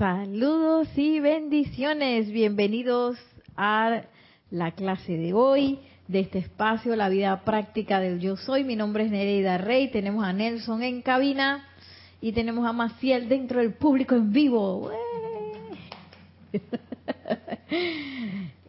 Saludos y bendiciones. Bienvenidos a la clase de hoy de este espacio, la vida práctica del yo soy. Mi nombre es Nereida Rey. Tenemos a Nelson en cabina y tenemos a Maciel dentro del público en vivo.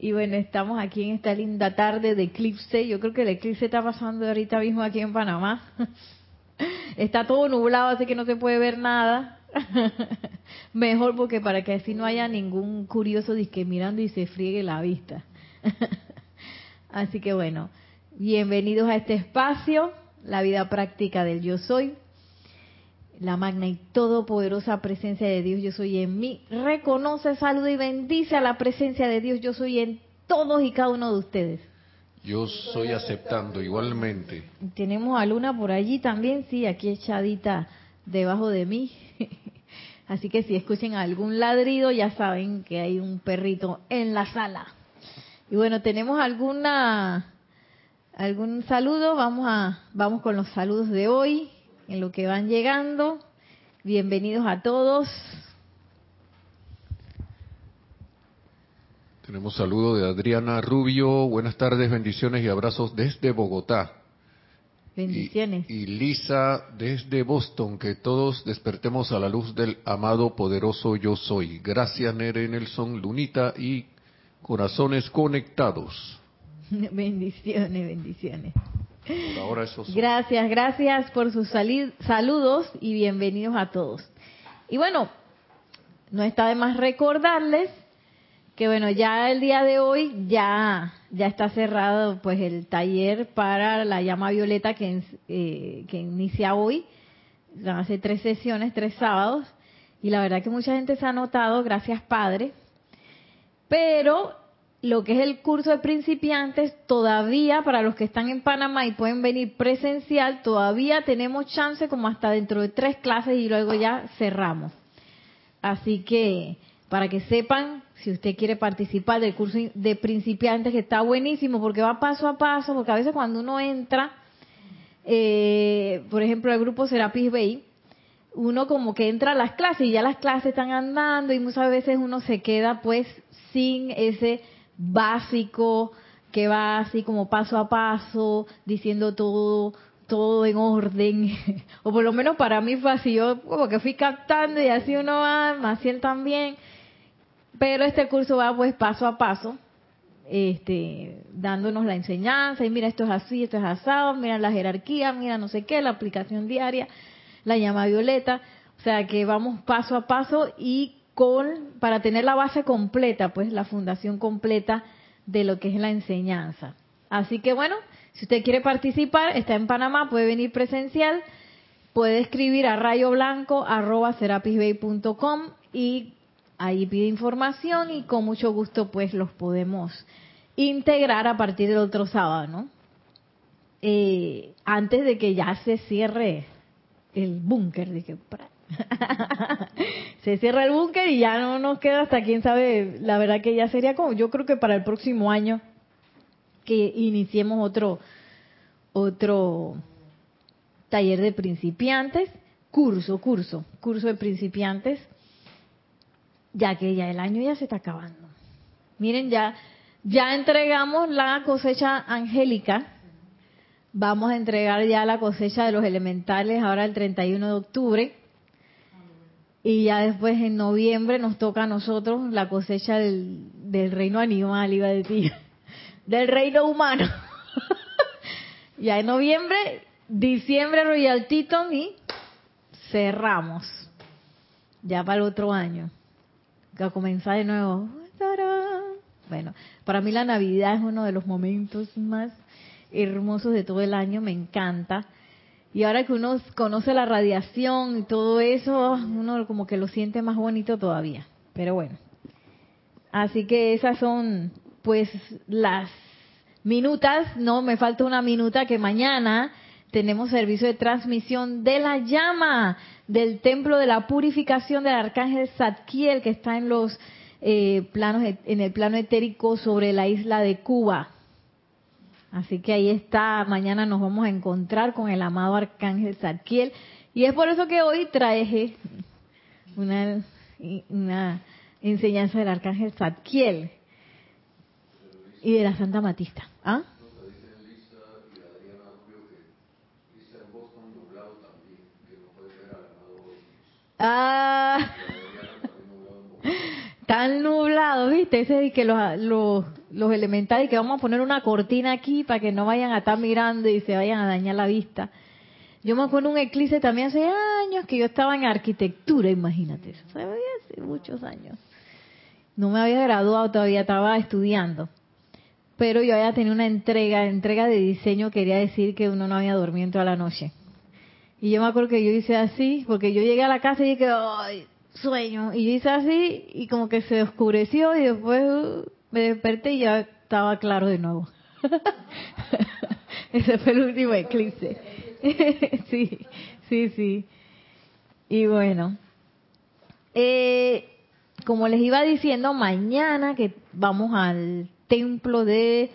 Y bueno, estamos aquí en esta linda tarde de eclipse. Yo creo que el eclipse está pasando ahorita mismo aquí en Panamá. Está todo nublado, así que no se puede ver nada. Mejor porque para que así no haya ningún curioso disque mirando y se friegue la vista. Así que bueno, bienvenidos a este espacio, la vida práctica del yo soy. La magna y todopoderosa presencia de Dios yo soy en mí. Reconoce, saluda y bendice a la presencia de Dios yo soy en todos y cada uno de ustedes. Yo soy aceptando igualmente. Tenemos a Luna por allí también, sí, aquí echadita debajo de mí. Así que si escuchen algún ladrido, ya saben que hay un perrito en la sala. Y bueno, tenemos alguna algún saludo, vamos a vamos con los saludos de hoy en lo que van llegando. Bienvenidos a todos. Tenemos saludo de Adriana Rubio. Buenas tardes, bendiciones y abrazos desde Bogotá. Bendiciones. Y, y, Lisa desde Boston, que todos despertemos a la luz del amado poderoso yo soy. Gracias Nere Nelson, Lunita y corazones conectados. bendiciones, bendiciones. Por ahora eso son. Gracias, gracias por sus saludos y bienvenidos a todos. Y bueno, no está de más recordarles que bueno, ya el día de hoy ya ya está cerrado pues el taller para la llama violeta que, eh, que inicia hoy. Hace tres sesiones, tres sábados. Y la verdad que mucha gente se ha notado, gracias Padre. Pero lo que es el curso de principiantes, todavía para los que están en Panamá y pueden venir presencial, todavía tenemos chance como hasta dentro de tres clases y luego ya cerramos. Así que para que sepan, si usted quiere participar del curso de principiantes, que está buenísimo porque va paso a paso, porque a veces cuando uno entra, eh, por ejemplo, el grupo Serapis Bay, uno como que entra a las clases y ya las clases están andando y muchas veces uno se queda pues sin ese básico que va así como paso a paso, diciendo todo, todo en orden, o por lo menos para mí fue así, yo como que fui captando y así uno va, Maciel también, pero este curso va pues paso a paso, este, dándonos la enseñanza, y mira esto es así, esto es asado, mira la jerarquía, mira no sé qué, la aplicación diaria, la llama violeta, o sea que vamos paso a paso y con, para tener la base completa, pues la fundación completa de lo que es la enseñanza. Así que bueno, si usted quiere participar, está en Panamá, puede venir presencial, puede escribir a rayoblanco.com y ahí pide información y con mucho gusto pues los podemos integrar a partir del otro sábado, ¿no? Eh, antes de que ya se cierre el búnker, dije, se cierra el búnker y ya no nos queda hasta quién sabe, la verdad que ya sería como, yo creo que para el próximo año que iniciemos otro, otro taller de principiantes, curso, curso, curso de principiantes, ya que ya el año ya se está acabando. Miren, ya, ya entregamos la cosecha angélica, vamos a entregar ya la cosecha de los elementales ahora el 31 de octubre, y ya después en noviembre nos toca a nosotros la cosecha del, reino animal, iba a decir, del reino humano. ya en noviembre, diciembre Royal Teton y cerramos. Ya para el otro año. A comenzar de nuevo. Bueno, para mí la Navidad es uno de los momentos más hermosos de todo el año, me encanta. Y ahora que uno conoce la radiación y todo eso, uno como que lo siente más bonito todavía. Pero bueno. Así que esas son pues las minutas, no, me falta una minuta que mañana tenemos servicio de transmisión de la llama del templo de la purificación del arcángel Zadkiel que está en los eh, planos en el plano etérico sobre la isla de Cuba. Así que ahí está, mañana nos vamos a encontrar con el amado arcángel Zadkiel y es por eso que hoy traje una una enseñanza del arcángel Zadkiel y de la Santa Matista. ¿Ah? Ah, tan nublado, ¿viste? Ese y que los, los, los elementales, que vamos a poner una cortina aquí para que no vayan a estar mirando y se vayan a dañar la vista. Yo me acuerdo un eclipse también hace años que yo estaba en arquitectura, imagínate. Eso hace muchos años. No me había graduado todavía, estaba estudiando. Pero yo había tenido una entrega, entrega de diseño, quería decir que uno no había dormido toda la noche. Y yo me acuerdo que yo hice así, porque yo llegué a la casa y dije, ¡ay, sueño! Y yo hice así y como que se oscureció y después me desperté y ya estaba claro de nuevo. Ese fue el último eclipse. sí, sí, sí. Y bueno, eh, como les iba diciendo, mañana que vamos al templo de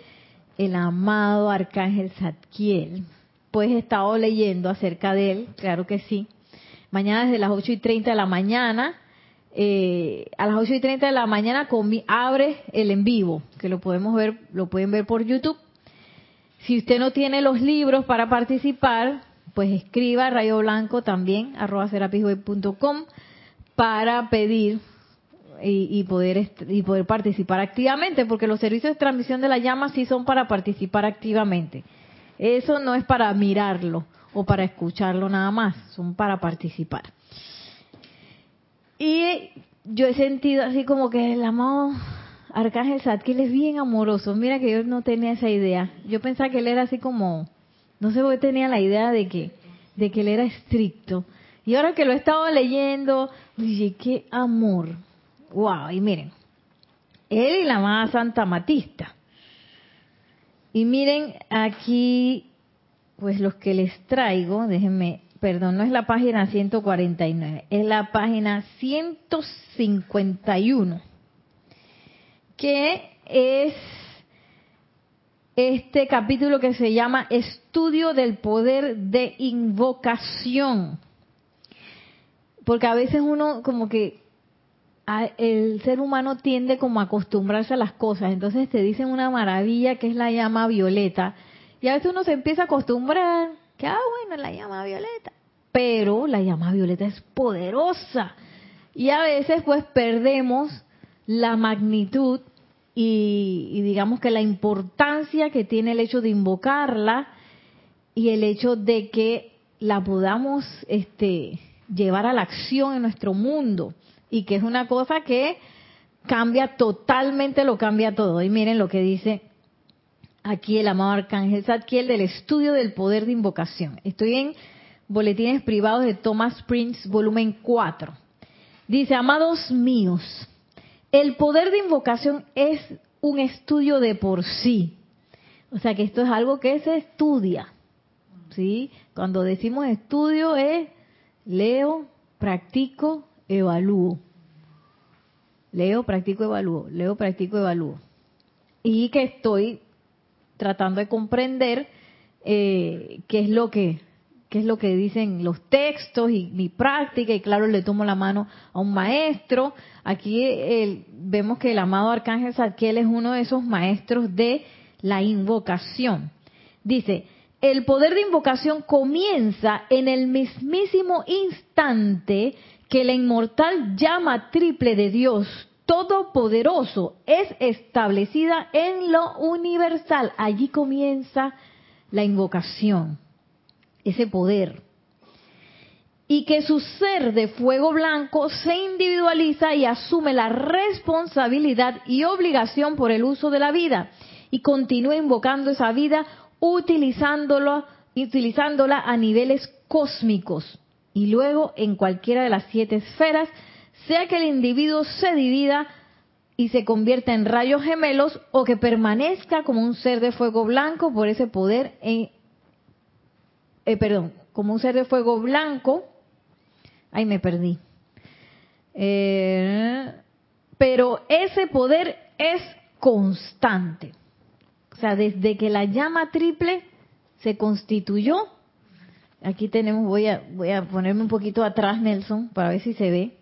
el amado arcángel Zadkiel, pues he estado leyendo acerca de él, claro que sí. Mañana desde las 8 y 30 de la mañana, eh, a las 8 y 30 de la mañana abre el en vivo, que lo podemos ver, lo pueden ver por YouTube. Si usted no tiene los libros para participar, pues escriba Rayo Blanco también, arroba serapisweb.com, para pedir y, poder y poder participar activamente, porque los servicios de transmisión de la llama sí son para participar activamente. Eso no es para mirarlo o para escucharlo nada más, son para participar. Y yo he sentido así como que el amado Arcángel Zadkiel es bien amoroso. Mira que yo no tenía esa idea. Yo pensaba que él era así como, no sé por qué tenía la idea de que, de que él era estricto. Y ahora que lo he estado leyendo, dije, qué amor. Wow, y miren, él y la amada Santa Matista. Y miren aquí, pues los que les traigo, déjenme, perdón, no es la página 149, es la página 151 que es este capítulo que se llama Estudio del Poder de Invocación. Porque a veces uno como que el ser humano tiende como a acostumbrarse a las cosas, entonces te dicen una maravilla que es la llama violeta, y a veces uno se empieza a acostumbrar, que ah bueno, la llama violeta, pero la llama violeta es poderosa, y a veces pues perdemos la magnitud y, digamos que la importancia que tiene el hecho de invocarla y el hecho de que la podamos este, llevar a la acción en nuestro mundo y que es una cosa que cambia totalmente, lo cambia todo. Y miren lo que dice aquí el amado Arcángel Zadkiel del estudio del poder de invocación. Estoy en Boletines Privados de Thomas Prince, volumen 4. Dice, amados míos, el poder de invocación es un estudio de por sí. O sea que esto es algo que se estudia. ¿Sí? Cuando decimos estudio es leo, practico, evalúo. Leo, practico, evalúo. Leo, practico, evalúo. Y que estoy tratando de comprender eh, qué es lo que qué es lo que dicen los textos y mi práctica, y claro, le tomo la mano a un maestro. Aquí vemos que el amado Arcángel Zadkiel es uno de esos maestros de la invocación. Dice, el poder de invocación comienza en el mismísimo instante que la inmortal llama triple de Dios Todopoderoso es establecida en lo universal. Allí comienza la invocación ese poder. Y que su ser de fuego blanco se individualiza y asume la responsabilidad y obligación por el uso de la vida y continúa invocando esa vida utilizándola, utilizándola a niveles cósmicos y luego en cualquiera de las siete esferas, sea que el individuo se divida y se convierta en rayos gemelos o que permanezca como un ser de fuego blanco por ese poder en, eh, perdón, como un ser de fuego blanco, ahí me perdí. Eh, pero ese poder es constante. O sea, desde que la llama triple se constituyó, aquí tenemos, voy a, voy a ponerme un poquito atrás, Nelson, para ver si se ve.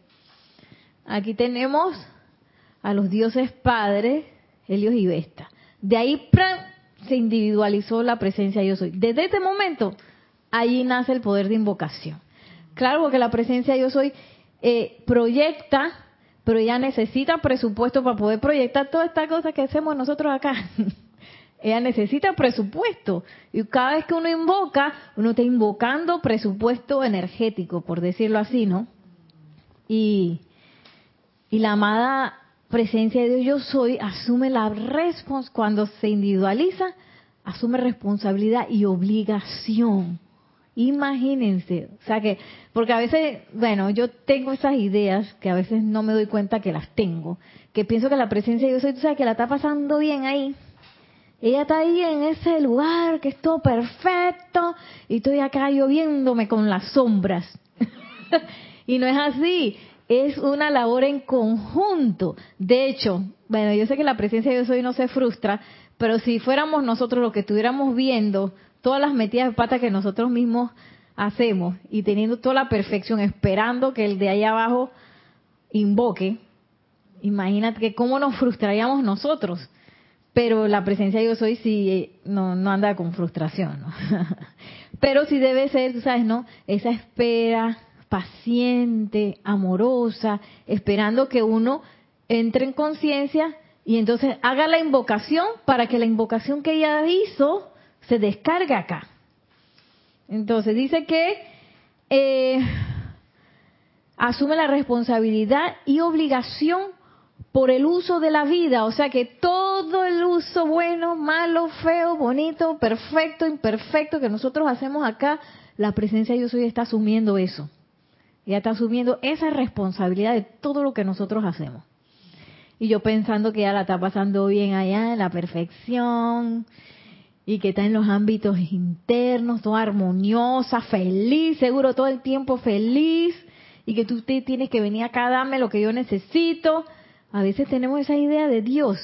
aquí tenemos a los dioses padres, Helios y Vesta. De ahí se individualizó la presencia yo soy. Desde este momento, ahí nace el poder de invocación. Claro, porque la presencia yo soy eh, proyecta, pero ella necesita presupuesto para poder proyectar toda esta cosa que hacemos nosotros acá. ella necesita presupuesto. Y cada vez que uno invoca, uno está invocando presupuesto energético, por decirlo así, ¿no? Y, y la amada presencia de Dios yo soy asume la responsabilidad, cuando se individualiza, asume responsabilidad y obligación. Imagínense, o sea que, porque a veces, bueno, yo tengo esas ideas que a veces no me doy cuenta que las tengo, que pienso que la presencia de Dios soy, tú sabes que la está pasando bien ahí. Ella está ahí en ese lugar que es todo perfecto y estoy acá lloviéndome con las sombras. y no es así es una labor en conjunto. De hecho, bueno, yo sé que la presencia de Dios hoy no se frustra, pero si fuéramos nosotros los que estuviéramos viendo todas las metidas de pata que nosotros mismos hacemos y teniendo toda la perfección, esperando que el de ahí abajo invoque, imagínate que cómo nos frustraríamos nosotros. Pero la presencia de Dios hoy sí no, no anda con frustración, pero sí debe ser, tú sabes, ¿no? Esa espera, paciente, amorosa, esperando que uno entre en conciencia y entonces haga la invocación para que la invocación que ella hizo se descargue acá. Entonces dice que eh, asume la responsabilidad y obligación por el uso de la vida, o sea que todo el uso bueno, malo, feo, bonito, perfecto, imperfecto que nosotros hacemos acá, la presencia de Dios hoy está asumiendo eso. Ella está asumiendo esa responsabilidad de todo lo que nosotros hacemos. Y yo pensando que ella la está pasando bien allá, en la perfección, y que está en los ámbitos internos, toda armoniosa, feliz, seguro todo el tiempo feliz, y que tú tienes que venir acá a darme lo que yo necesito. A veces tenemos esa idea de Dios,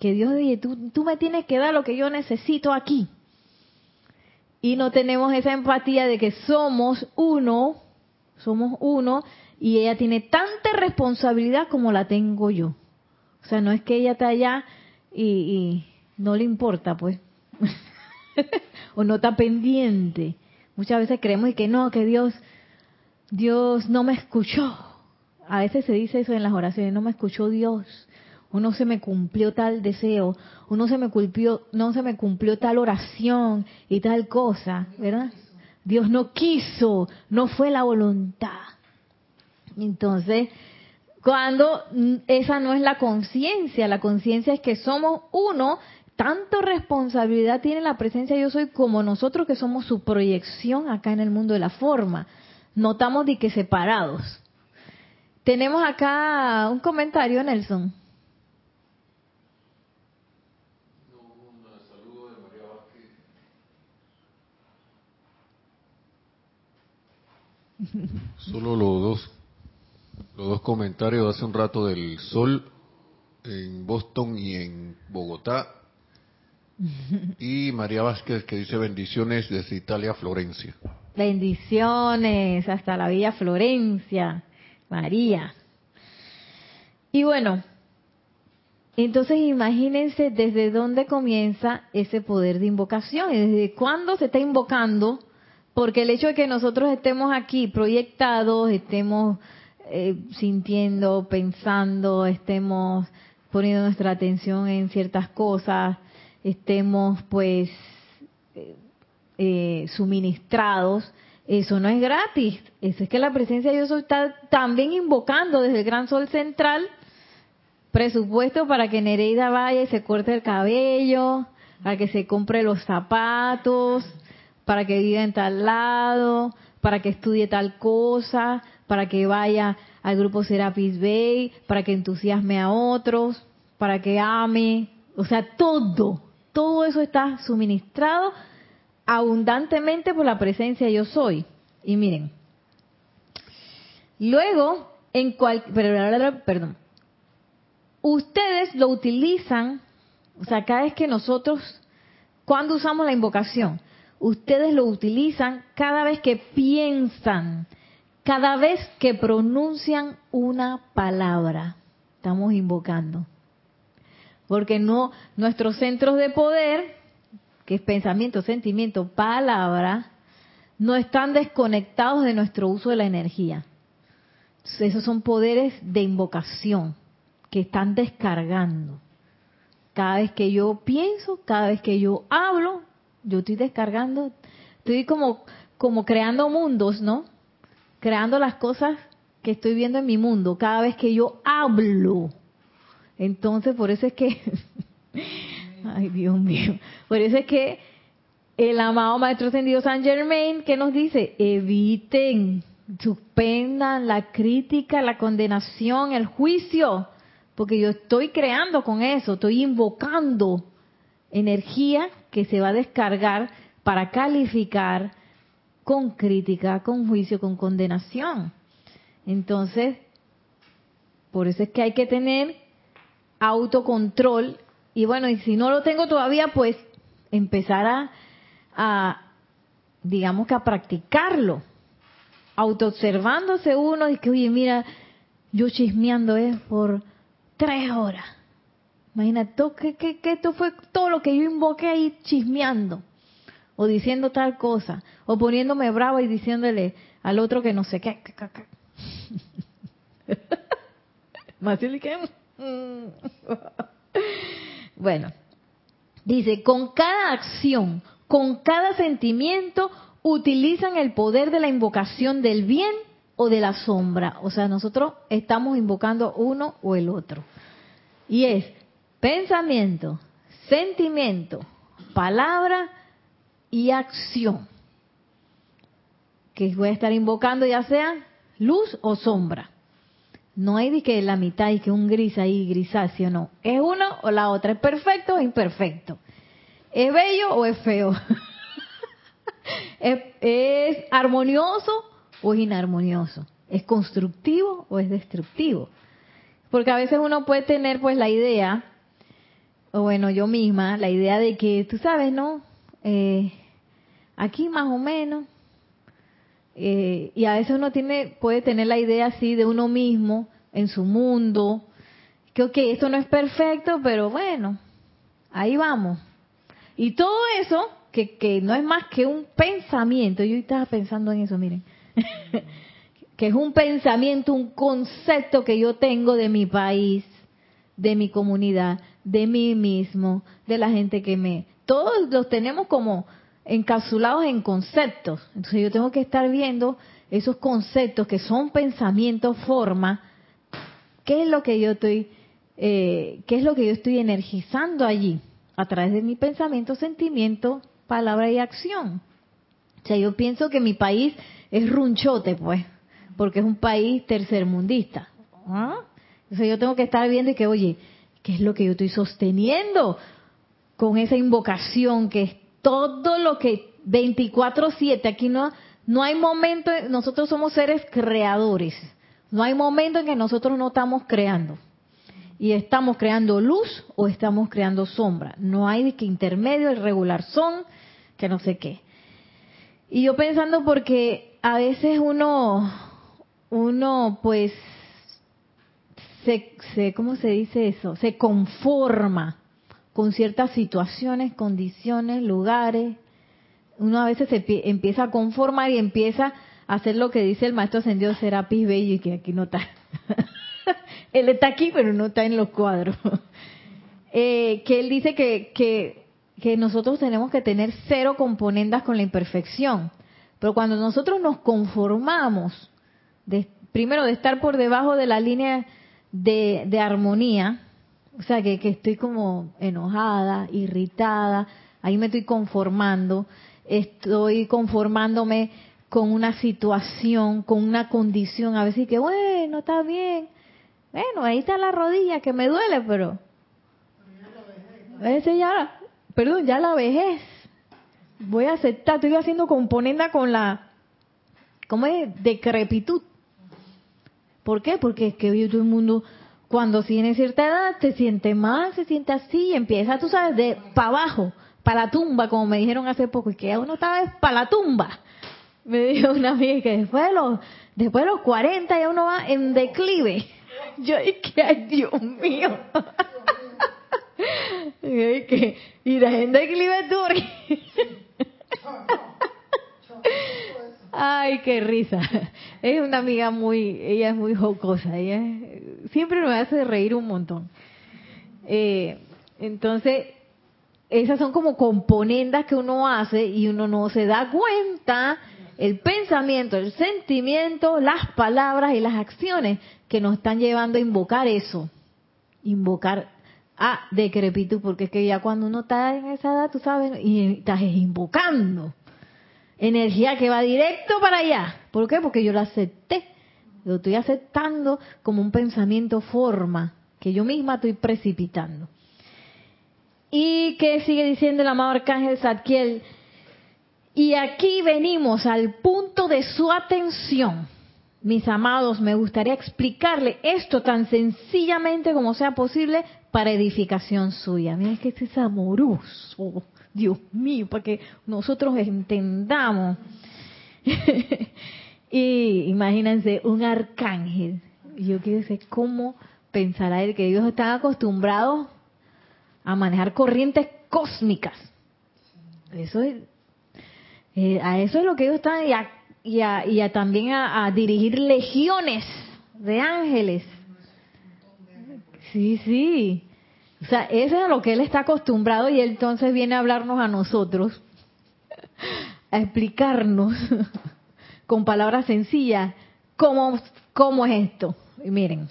que Dios dice, tú, tú me tienes que dar lo que yo necesito aquí. Y no tenemos esa empatía de que somos uno somos uno y ella tiene tanta responsabilidad como la tengo yo. O sea, no es que ella está allá y, no le importa, pues, o no está pendiente. Muchas veces creemos que no, que Dios, Dios no me escuchó. A veces se dice eso en las oraciones, no me escuchó Dios, o no se me cumplió tal deseo, o no se me cumplió, no se me cumplió tal oración y tal cosa, ¿verdad? Dios no quiso, no fue la voluntad. Entonces, cuando esa no es la conciencia, la conciencia es que somos uno, tanto responsabilidad tiene la presencia de yo soy como nosotros que somos su proyección acá en el mundo de la forma. Notamos de que separados. Tenemos acá un comentario, Nelson. Solo los dos, los dos comentarios hace un rato del sol en Boston y en Bogotá. Y María Vázquez que dice bendiciones desde Italia, Florencia. Bendiciones hasta la Villa Florencia, María. Y bueno, entonces imagínense desde dónde comienza ese poder de invocación y desde cuándo se está invocando porque el hecho de que nosotros estemos aquí proyectados, estemos eh, sintiendo, pensando, estemos poniendo nuestra atención en ciertas cosas, estemos pues eh, eh, suministrados, eso no es gratis. Eso es que la presencia de Dios está también invocando desde el gran sol central presupuesto para que Nereida vaya y se corte el cabello, para que se compre los zapatos, para que viva en tal lado, para que estudie tal cosa, para que vaya al grupo Serapis Bay, para que entusiasme a otros, para que ame, o sea, todo, todo eso está suministrado abundantemente por la presencia yo soy. Y miren, luego, en cual, perdón, ustedes lo utilizan, o sea, cada vez que nosotros, cuando usamos la invocación, ustedes lo utilizan cada vez que piensan cada vez que pronuncian una palabra, estamos invocando. Porque no, nuestros centros de poder, que es pensamiento, sentimiento, palabra, no están desconectados de nuestro uso de la energía. Esos son poderes de invocación que están descargando. Cada vez que yo pienso, cada vez que yo hablo, yo estoy descargando, estoy como, como creando mundos, ¿no? Creando las cosas que estoy viendo en mi mundo, cada vez que yo hablo. Entonces, por eso es que, ay Dios mío, por eso es que el amado Maestro Ascendido San Germain, que nos dice, eviten, suspendan la crítica, la condenación, el juicio, porque yo estoy creando con eso, estoy invocando energía que se va a descargar para calificar con crítica, con juicio, con condenación. Entonces, por eso es que hay que tener autocontrol y bueno, y si no lo tengo todavía, pues empezar a, digamos que a practicarlo, autoobservándose uno y que, oye, mira, yo chismeando es por tres horas. Imagínate, que, que, que esto fue todo lo que yo invoqué ahí chismeando, o diciendo tal cosa, o poniéndome bravo y diciéndole al otro que no sé qué. Más que... bueno, dice, con cada acción, con cada sentimiento, utilizan el poder de la invocación del bien o de la sombra. O sea, nosotros estamos invocando uno o el otro. Y es pensamiento, sentimiento, palabra y acción. Que voy a estar invocando ya sea luz o sombra. No hay de que la mitad y que un gris ahí, grisáceo, no. Es uno o la otra. Es perfecto o imperfecto. Es bello o es feo. es, es armonioso o es inarmonioso. Es constructivo o es destructivo. Porque a veces uno puede tener pues la idea, o bueno, yo misma, la idea de que, tú sabes, ¿no? Eh, aquí más o menos, eh, y a veces uno tiene, puede tener la idea así de uno mismo, en su mundo, que esto no es perfecto, pero bueno, ahí vamos. Y todo eso, que, que no es más que un pensamiento, yo estaba pensando en eso, miren, que es un pensamiento, un concepto que yo tengo de mi país, de mi comunidad, de mí mismo, de la gente que me... Todos los tenemos como encapsulados en conceptos. Entonces yo tengo que estar viendo esos conceptos que son pensamientos, forma, qué es lo que yo estoy, eh, qué es lo que yo estoy energizando allí a través de mi pensamiento, sentimiento, palabra y acción. O sea, yo pienso que mi país es runchote, pues, porque es un país tercermundista. ¿Ah? Entonces yo tengo que estar viendo que, oye, ¿qué es lo que yo estoy sosteniendo con esa invocación que todo lo que 24/7, aquí no, no hay momento, nosotros somos seres creadores, no hay momento en que nosotros no estamos creando. Y estamos creando luz o estamos creando sombra. No hay de que intermedio, el regular son, que no sé qué. Y yo pensando porque a veces uno, uno pues, se, se, ¿cómo se dice eso? Se conforma con ciertas situaciones, condiciones, lugares. Uno a veces se empieza a conformar y empieza a hacer lo que dice el maestro ascendido Serapis Bello y que aquí no está. él está aquí, pero no está en los cuadros. Eh, que él dice que, que, que nosotros tenemos que tener cero componendas con la imperfección. Pero cuando nosotros nos conformamos, de, primero de estar por debajo de la línea de, de armonía, o sea, que, que estoy como enojada, irritada, ahí me estoy conformando, estoy conformándome con una situación, con una condición, a veces que bueno, está bien, bueno, ahí está la rodilla que me duele, pero ese ya, perdón, ya la vejez. Voy a aceptar, estoy haciendo componenda con la, ¿cómo es? Decrepitud. ¿Por qué? Porque es que todo el mundo cuando tiene cierta edad se siente mal, se siente así y empieza, tú sabes, de para abajo, para la tumba, como me dijeron hace poco, y que uno estaba para la tumba. Me dijo una amiga que después de los, después de los 40 ya uno va en declive. Yo dije, ay Dios mío. Yo dije, y la en declive tú. Ay, qué risa. Es una amiga muy, ella es muy jocosa, ella siempre me hace reír un montón. Eh, entonces, esas son como componendas que uno hace y uno no se da cuenta el pensamiento, el sentimiento, las palabras y las acciones que nos están llevando a invocar eso. Invocar a decrepitud, porque es que ya cuando uno está en esa edad, tú sabes, y estás invocando energía que va directo para allá. ¿Por qué? Porque yo lo acepté. Lo estoy aceptando como un pensamiento forma que yo misma estoy precipitando. Y que sigue diciendo el amado arcángel Zadkiel. Y aquí venimos al punto de su atención. Mis amados, me gustaría explicarle esto tan sencillamente como sea posible para edificación suya. Miren que este es amoroso, Dios mío, para que nosotros entendamos. y imagínense, un arcángel. Yo quiero decir, ¿cómo pensará él que ellos están acostumbrados a manejar corrientes cósmicas? Eso es, eh, a eso es lo que ellos están, y, a, y, a- y a también a, dirigir legiones de ángeles. Sí, sí. O sea, eso es a lo que él está acostumbrado y él entonces viene a hablarnos a nosotros, a explicarnos con palabras sencillas cómo, cómo es esto. Y miren,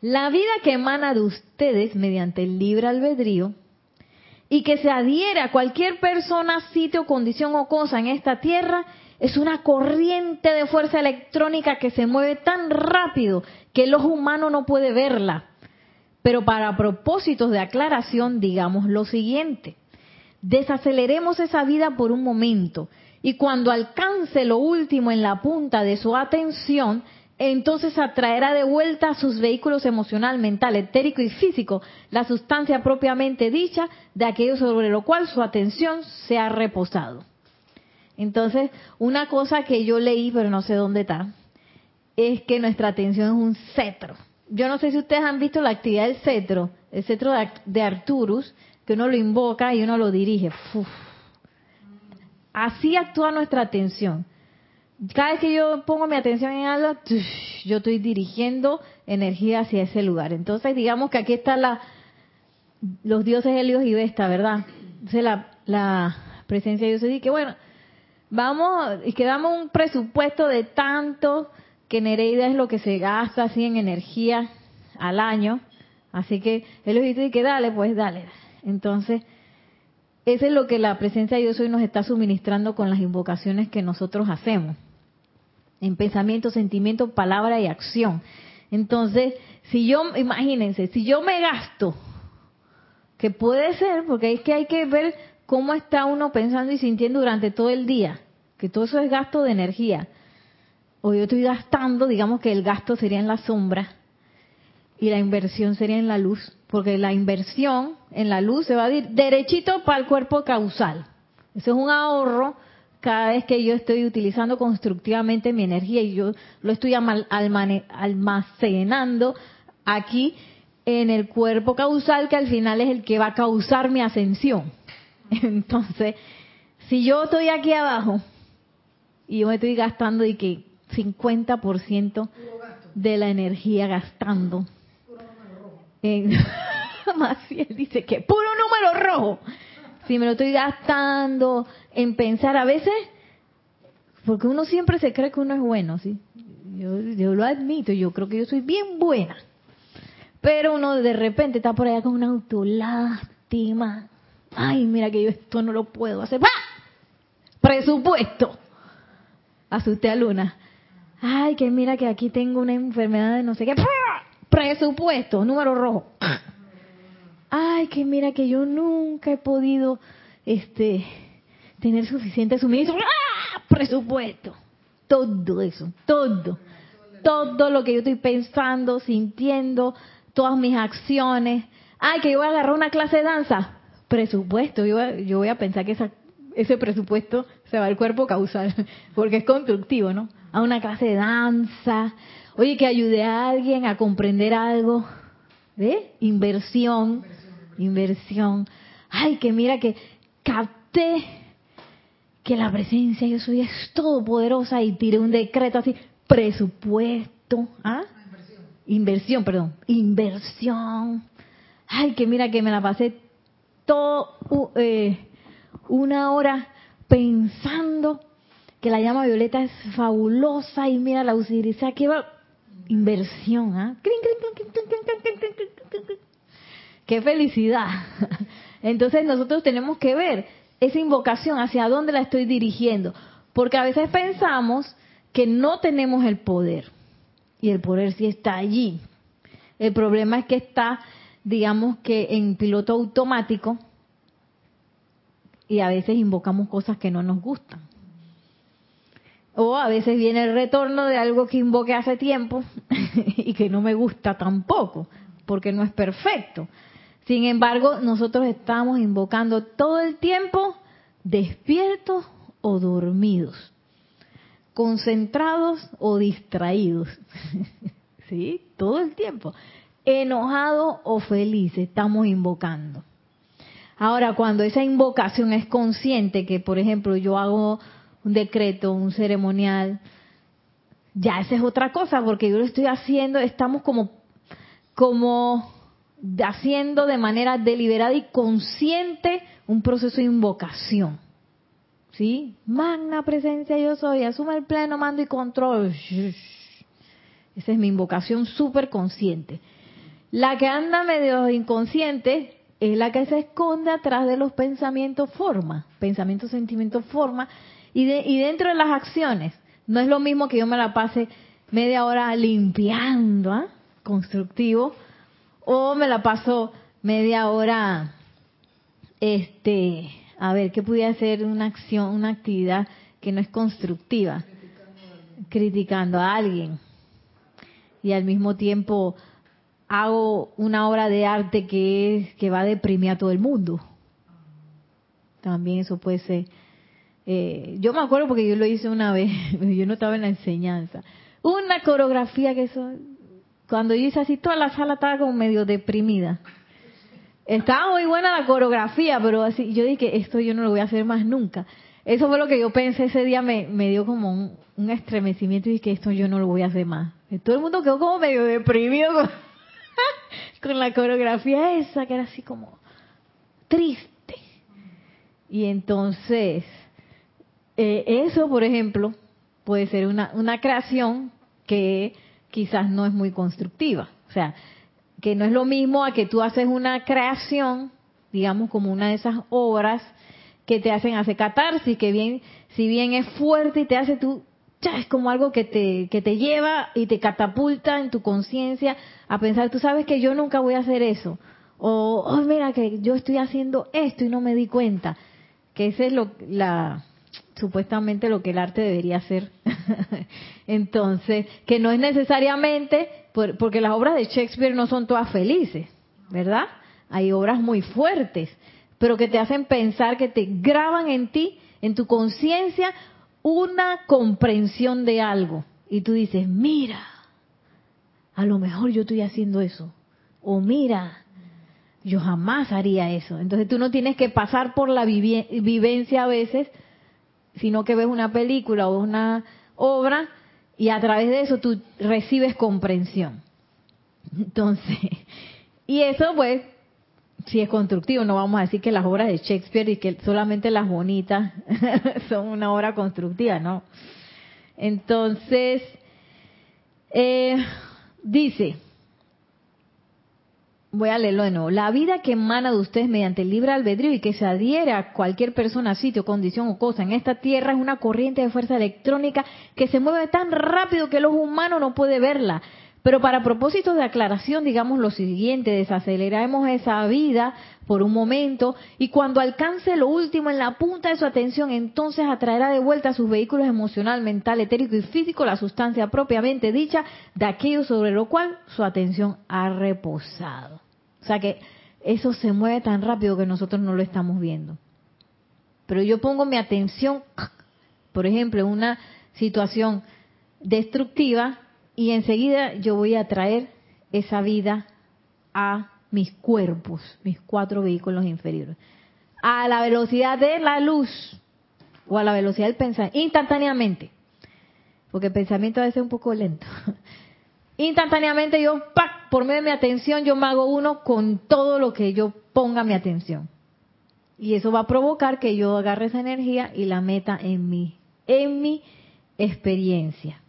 la vida que emana de ustedes mediante el libre albedrío y que se adhiere a cualquier persona, sitio, condición o cosa en esta tierra es una corriente de fuerza electrónica que se mueve tan rápido que el ojo humano no puede verla. Pero para propósitos de aclaración, digamos lo siguiente. Desaceleremos esa vida por un momento y cuando alcance lo último en la punta de su atención, entonces atraerá de vuelta a sus vehículos emocional, mental, etérico y físico la sustancia propiamente dicha de aquello sobre lo cual su atención se ha reposado. Entonces, una cosa que yo leí, pero no sé dónde está, es que nuestra atención es un cetro. Yo no sé si ustedes han visto la actividad del cetro, el cetro de, Ar- de Arturus, que uno lo invoca y uno lo dirige. Así actúa nuestra atención. Cada vez que yo pongo mi atención en algo, yo estoy dirigiendo energía hacia ese lugar. Entonces, digamos que aquí están los dioses Helios y Vesta, ¿verdad? Entonces, la, la presencia de Dios dice que, bueno, vamos, y que damos un presupuesto de tanto que Nereida es lo que se gasta así en energía al año. Así que él les dice que dale, pues dale. Entonces, eso es lo que la presencia de Dios hoy nos está suministrando con las invocaciones que nosotros hacemos. En pensamiento, sentimiento, palabra y acción. Entonces, si yo, imagínense, si yo me gasto, que puede ser, porque es que hay que ver cómo está uno pensando y sintiendo durante todo el día, que todo eso es gasto de energía. O yo estoy gastando, digamos que el gasto sería en la sombra y la inversión sería en la luz, porque la inversión en la luz se va a ir derechito para el cuerpo causal. Eso es un ahorro cada vez que yo estoy utilizando constructivamente mi energía y yo lo estoy almacenando aquí en el cuerpo causal que al final es el que va a causar mi ascensión. Entonces, si yo estoy aquí abajo y yo me estoy gastando y que 50% de la energía gastando en Maciel dice que puro número rojo. Si me lo estoy gastando en pensar a veces, porque uno siempre se cree que uno es bueno, ¿sí? Yo, lo admito, yo creo que yo soy bien buena. Pero uno de repente está por allá con una autolástima. Ay, mira que yo esto no lo puedo hacer. ¡Ah! Presupuesto. Asusté a Luna. Ay, que mira que aquí tengo una enfermedad de no sé qué. Presupuesto, número rojo. Ay, que mira que yo nunca he podido este tener suficiente suministro. ¡Ah! Presupuesto. Todo eso, todo. Todo lo que yo estoy pensando, sintiendo, todas mis acciones. Ay, que yo voy a agarrar una clase de danza. Presupuesto. Yo, yo voy a pensar que esa- ese presupuesto se va el cuerpo causal, porque es constructivo, ¿no? A una clase de danza, oye, que ayude a alguien a comprender algo, ¿ve? Inversión, inversión. Ay, que mira que capté que la presencia yo soy es todopoderosa y tiré un decreto así, presupuesto, ¿ah? Inversión. inversión, perdón, inversión. Ay, que mira que me la pasé todo eh, una hora pensando que la llama violeta es fabulosa y mira la utilicé que va inversión, ¿ah? ¡Qué felicidad! Entonces nosotros tenemos que ver esa invocación hacia dónde la estoy dirigiendo, porque a veces pensamos que no tenemos el poder y el poder sí está allí. El problema es que está, digamos que en piloto automático y a veces invocamos cosas que no nos gustan. O a veces viene el retorno de algo que invoqué hace tiempo y que no me gusta tampoco, porque no es perfecto. Sin embargo, nosotros estamos invocando todo el tiempo despiertos o dormidos, concentrados o distraídos. ¿Sí? Todo el tiempo. Enojados o felices estamos invocando. Ahora, cuando esa invocación es consciente, que por ejemplo yo hago un decreto, un ceremonial, ya esa es otra cosa, porque yo lo estoy haciendo, estamos como, como haciendo de manera deliberada y consciente un proceso de invocación. ¿Sí? Magna presencia yo soy, asume el pleno mando y control. Esa es mi invocación súper consciente. La que anda medio inconsciente es la que se esconde atrás de los pensamientos forma, pensamientos, sentimientos forma, y, y dentro de las acciones. No es lo mismo que yo me la pase media hora limpiando, ¿ah? constructivo, o me la paso media hora, este, a ver, ¿qué pudiera ser una acción, una actividad que no es constructiva? Criticando a alguien. Y al mismo tiempo hago una obra de arte que es que va a deprimir a todo el mundo. También eso puede ser. Eh, yo me acuerdo porque yo lo hice una vez, yo no estaba en la enseñanza. Una coreografía que eso, cuando yo hice así, toda la sala estaba como medio deprimida. Estaba muy buena la coreografía, pero así, yo dije, esto yo no lo voy a hacer más nunca. Eso fue lo que yo pensé ese día, me, me dio como un, estremecimiento y dije, esto yo no lo voy a hacer más. Todo el mundo quedó como medio deprimido. Con la coreografía esa que era así como triste. Y entonces, eh, eso, por ejemplo, puede ser una, una creación que quizás no es muy constructiva. O sea, que no es lo mismo a que tú haces una creación, digamos como una de esas obras que te hacen hacer catarsis, que bien, si bien es fuerte y te hace tú es como algo que te, que te lleva y te catapulta en tu conciencia a pensar, tú sabes que yo nunca voy a hacer eso. O, oh, mira que yo estoy haciendo esto y no me di cuenta. Que ese es lo, la, supuestamente lo que el arte debería hacer. Entonces, que no es necesariamente, porque las obras de Shakespeare no son todas felices, ¿verdad? Hay obras muy fuertes, pero que te hacen pensar, que te graban en ti, en tu conciencia, una comprensión de algo y tú dices, mira, a lo mejor yo estoy haciendo eso. O mira, yo jamás haría eso. Entonces tú no tienes que pasar por la vivencia a veces, sino que ves una película o una obra y a través de eso tú recibes comprensión. Entonces, y eso pues si es constructivo, no vamos a decir que las obras de Shakespeare y que solamente las bonitas son una obra constructiva, ¿no? Entonces, eh, dice, voy a leerlo la vida que emana de ustedes mediante el libre albedrío y que se adhiere a cualquier persona, sitio, condición o cosa en esta tierra es una corriente de fuerza electrónica que se mueve tan rápido que el ojo humano no puede verla pero para propósitos de aclaración, digamos lo siguiente, desaceleremos esa vida por un momento y cuando alcance lo último en la punta de su atención, entonces atraerá de vuelta a sus vehículos emocional, mental, etérico y físico la sustancia propiamente dicha de aquello sobre lo cual su atención ha reposado. O sea que eso se mueve tan rápido que nosotros no lo estamos viendo. Pero yo pongo mi atención por ejemplo, una situación destructiva y enseguida yo voy a traer esa vida a mis cuerpos, mis cuatro vehículos inferiores, a la velocidad de la luz o a la velocidad del pensamiento, instantáneamente, porque el pensamiento a veces es un poco lento. Instantáneamente yo, ¡pac! por medio de mi atención, yo me hago uno con todo lo que yo ponga mi atención. Y eso va a provocar que yo agarre esa energía y la meta en mí, en mi experiencia.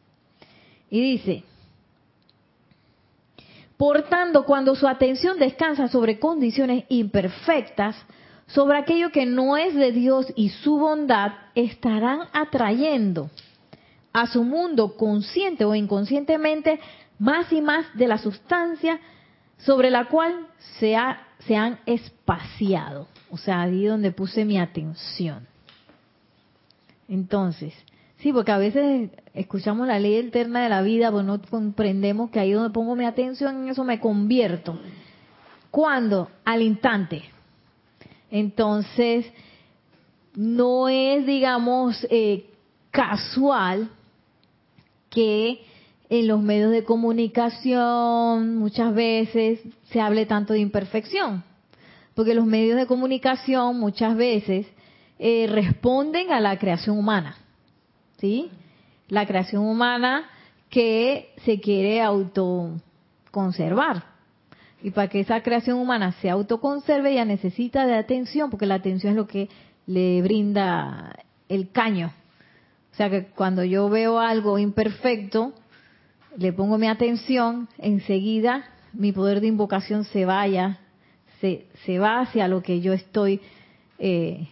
Y dice, por tanto, cuando su atención descansa sobre condiciones imperfectas, sobre aquello que no es de Dios y su bondad, estarán atrayendo a su mundo consciente o inconscientemente más y más de la sustancia sobre la cual se, se han espaciado. O sea, ahí donde puse mi atención. Entonces, sí, porque a veces escuchamos la ley eterna de la vida, pero no comprendemos que ahí donde pongo mi atención, en eso me convierto. ¿Cuándo? Al instante. Entonces, no es, digamos, eh, casual que en los medios de comunicación muchas veces se hable tanto de imperfección, porque los medios de comunicación muchas veces eh, responden a la creación humana, ¿sí? La creación humana que se quiere autoconservar. Y para que esa creación humana se autoconserve, ella necesita de atención, porque la atención es lo que le brinda el caño. O sea que cuando yo veo algo imperfecto, le pongo mi atención, enseguida mi poder de invocación se vaya, se, se va hacia lo que yo estoy, eh,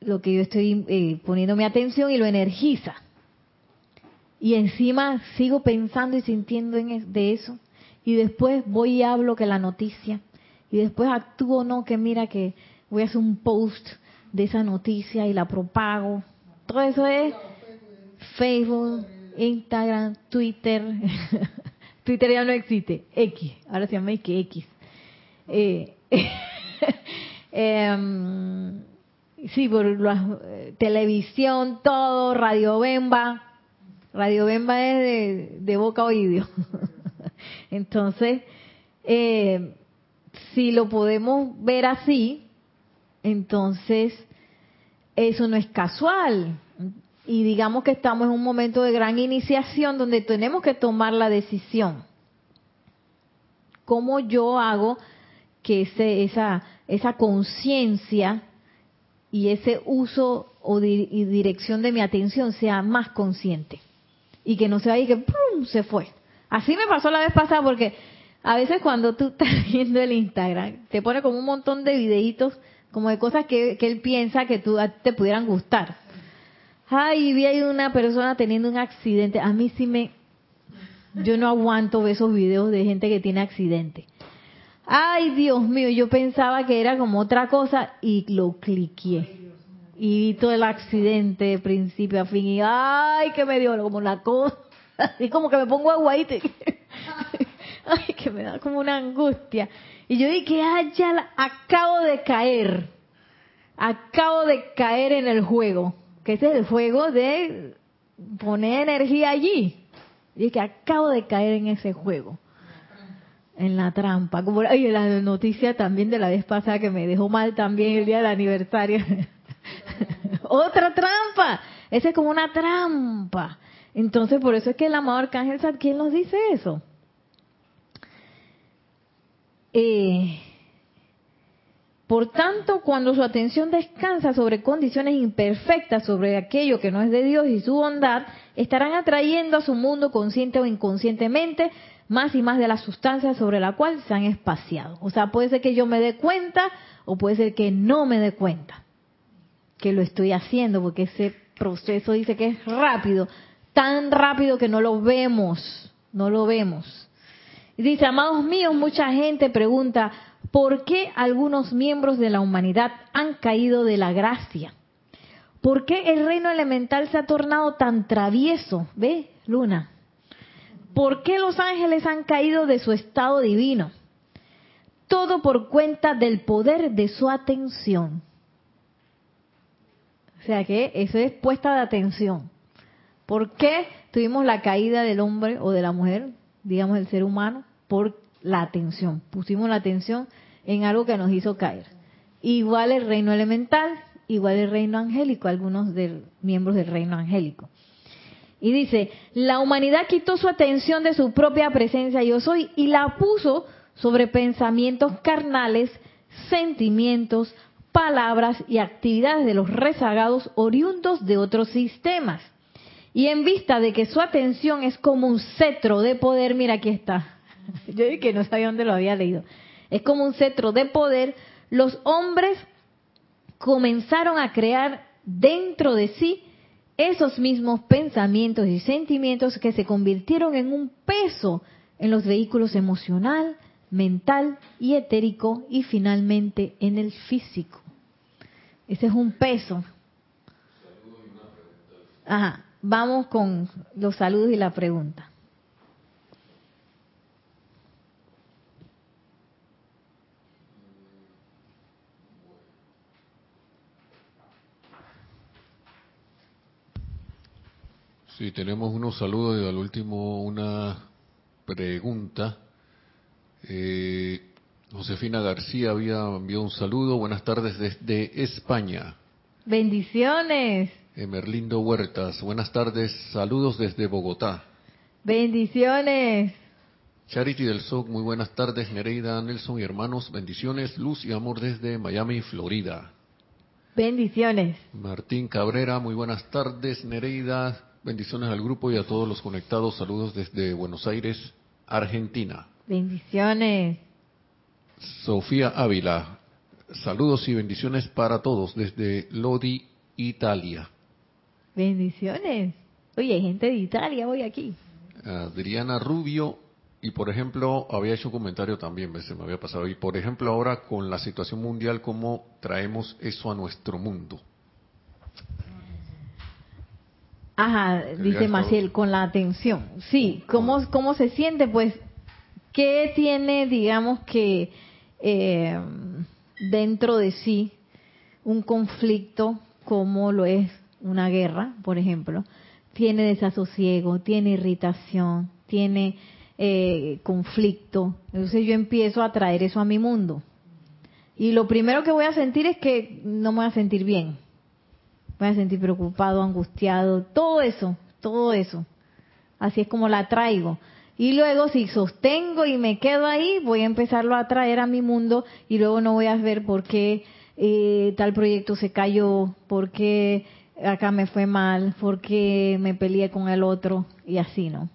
lo que yo estoy eh, poniendo mi atención y lo energiza. Y encima sigo pensando y sintiendo en de eso. Y después voy y hablo que la noticia. Y después actúo, no, que mira que voy a hacer un post de esa noticia y la propago. Todo eso es Facebook, Instagram, Twitter. Twitter ya no existe, X, ahora se llama X. Eh, em, sí, por la eh, televisión, todo, Radio Bemba. Radio Bemba es de, boca a oído. Entonces, eh, si lo podemos ver así, entonces eso no es casual y digamos que estamos en un momento de gran iniciación donde tenemos que tomar la decisión. ¿Cómo yo hago que ese, esa, esa conciencia y ese uso o y dirección de mi atención sea más consciente? Y que no sea ahí que ¡pum! se fue. Así me pasó la vez pasada porque a veces cuando tú estás viendo el Instagram, te pone como un montón de videitos como de cosas que, que él piensa que tú, te pudieran gustar ay, vi ahí una persona teniendo un accidente. A mí sí me, yo no aguanto ver esos videos de gente que tiene accidente. Ay, Dios mío, yo pensaba que era como otra cosa y lo cliqué. Y vi todo el accidente de principio a fin y ay, que me dio como la cosa, así como que me pongo aguaite. ay, que me da como una angustia. Y yo dije, ay, ya acabo de caer. Acabo de caer en el juego que ese es el juego de poner energía allí. Y es que acabo de caer en ese juego, en la trampa. Como la noticia también de la vez pasada que me dejó mal también el día del aniversario. Otra trampa. Esa es como una trampa. Entonces, por eso es que el amado Arcángel ¿quién nos dice eso? Eh, por tanto, cuando su atención descansa sobre condiciones imperfectas, sobre aquello que no es de Dios y su bondad, estarán atrayendo a su mundo consciente o inconscientemente más y más de la sustancia sobre la cual se han espaciado. O sea, puede ser que yo me dé cuenta o puede ser que no me dé cuenta que lo estoy haciendo, porque ese proceso dice que es rápido, tan rápido que no lo vemos, no lo vemos. Y dice, amados míos, mucha gente pregunta, ¿Por qué algunos miembros de la humanidad han caído de la gracia? ¿Por qué el reino elemental se ha tornado tan travieso? ¿Ve, Luna? ¿Por qué los ángeles han caído de su estado divino? Todo por cuenta del poder de su atención. O sea que eso es puesta de atención. ¿Por qué tuvimos la caída del hombre o de la mujer, digamos el ser humano? Por la atención. Pusimos la atención en algo que nos hizo caer. Igual el reino elemental, igual el reino angélico, algunos de, miembros del reino angélico. Y dice, la humanidad quitó su atención de su propia presencia yo soy y la puso sobre pensamientos carnales, sentimientos, palabras y actividades de los rezagados oriundos de otros sistemas. Y en vista de que su atención es como un cetro de poder, mira aquí está. Yo dije que no sabía dónde lo había leído. Es como un cetro de poder. Los hombres comenzaron a crear dentro de sí esos mismos pensamientos y sentimientos que se convirtieron en un peso en los vehículos emocional, mental y etérico y finalmente en el físico. Ese es un peso. Ajá, vamos con los saludos y la pregunta. Sí, tenemos unos saludos y al último una pregunta. Eh, Josefina García había enviado un saludo. Buenas tardes desde España. Bendiciones. Emerlindo Huertas. Buenas tardes. Saludos desde Bogotá. Bendiciones. Charity del SOC. Muy buenas tardes. Nereida, Nelson y hermanos. Bendiciones, luz y amor desde Miami, Florida. Bendiciones. Martín Cabrera. Muy buenas tardes. Nereida. Bendiciones al grupo y a todos los conectados. Saludos desde Buenos Aires, Argentina. Bendiciones. Sofía Ávila. Saludos y bendiciones para todos desde Lodi, Italia. Bendiciones. Oye, hay gente de Italia hoy aquí. Adriana Rubio. Y por ejemplo, había hecho un comentario también, se me había pasado. Y por ejemplo, ahora con la situación mundial, ¿cómo traemos eso a nuestro mundo? Ajá, dice Maciel, con la atención. Sí, ¿cómo, cómo se siente? Pues, ¿qué tiene, digamos que, eh, dentro de sí un conflicto como lo es una guerra, por ejemplo? Tiene desasosiego, tiene irritación, tiene eh, conflicto. Entonces yo empiezo a traer eso a mi mundo. Y lo primero que voy a sentir es que no me voy a sentir bien voy a sentir preocupado, angustiado, todo eso, todo eso. Así es como la traigo. Y luego si sostengo y me quedo ahí, voy a empezarlo a traer a mi mundo y luego no voy a ver por qué eh, tal proyecto se cayó, por qué acá me fue mal, por qué me peleé con el otro y así, ¿no?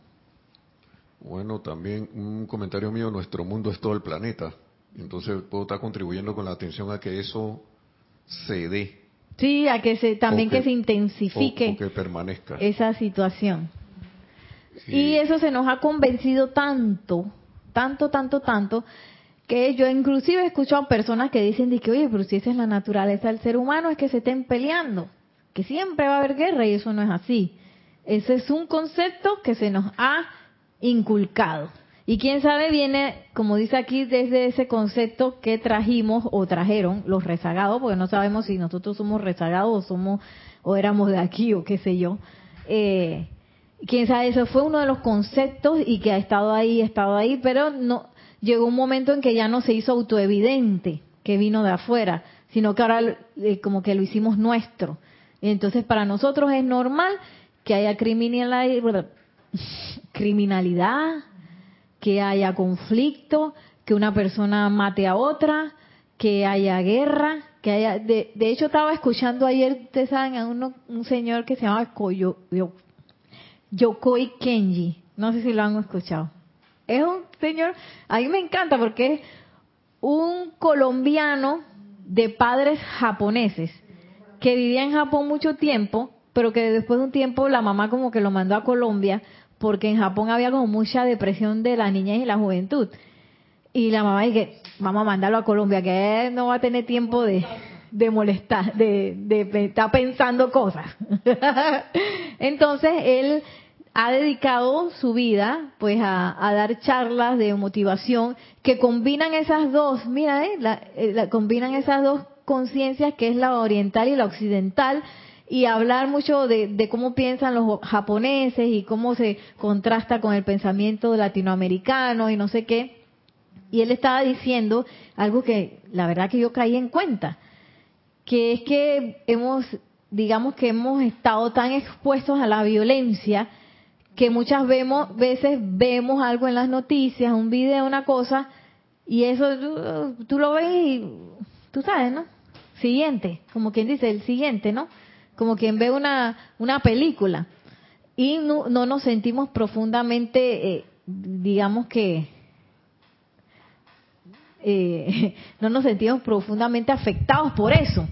Bueno, también un comentario mío, nuestro mundo es todo el planeta. Entonces puedo estar contribuyendo con la atención a que eso se dé Sí, a que se también que, se intensifique que permanezca. esa situación. Y eso se nos ha convencido tanto, tanto, tanto, tanto, que yo inclusive he escuchado personas que dicen de que, oye, pero si esa es la naturaleza del ser humano, es que se estén peleando, que siempre va a haber guerra y eso no es así. Ese es un concepto que se nos ha inculcado. Y quién sabe viene, como dice aquí, desde ese concepto que trajimos o trajeron los rezagados, porque no sabemos si nosotros somos rezagados o somos o éramos de aquí o qué sé yo. Eh, quién sabe, eso fue uno de los conceptos y que ha estado ahí, estado ahí, pero no llegó un momento en que ya no se hizo autoevidente que vino de afuera, sino que ahora eh, como que lo hicimos nuestro. entonces para nosotros es normal que haya criminalidad, criminalidad que haya conflicto, que una persona mate a otra, que haya guerra, que haya... De, hecho, estaba escuchando ayer, ustedes saben, a uno, un señor que se llama Koyo, Yokoi Kenji. No sé si lo han escuchado. Es un señor, a mí me encanta porque es un colombiano de padres japoneses que vivía en Japón mucho tiempo, pero que después de un tiempo la mamá como que lo mandó a Colombia porque en Japón había como mucha depresión de la niñez y la juventud. Y la mamá dice, vamos a mandarlo a Colombia, que él no va a tener tiempo de, molestar, de, de, estar pensando cosas. Entonces él ha dedicado su vida pues a, dar charlas de motivación que combinan esas dos, mira, eh, la, eh, combinan esas dos conciencias que es la oriental y la occidental y hablar mucho de, cómo piensan los japoneses y cómo se contrasta con el pensamiento latinoamericano y no sé qué. Y él estaba diciendo algo que la verdad que yo caí en cuenta, que es que hemos, digamos que hemos estado tan expuestos a la violencia que muchas vemos, veces vemos algo en las noticias, un video, una cosa, y eso tú, tú lo ves y tú sabes, ¿no? Siguiente, como quien dice, el siguiente, ¿no? Como quien ve una, una película. Y no, nos sentimos profundamente, eh, digamos que, eh, no nos sentimos profundamente afectados por eso.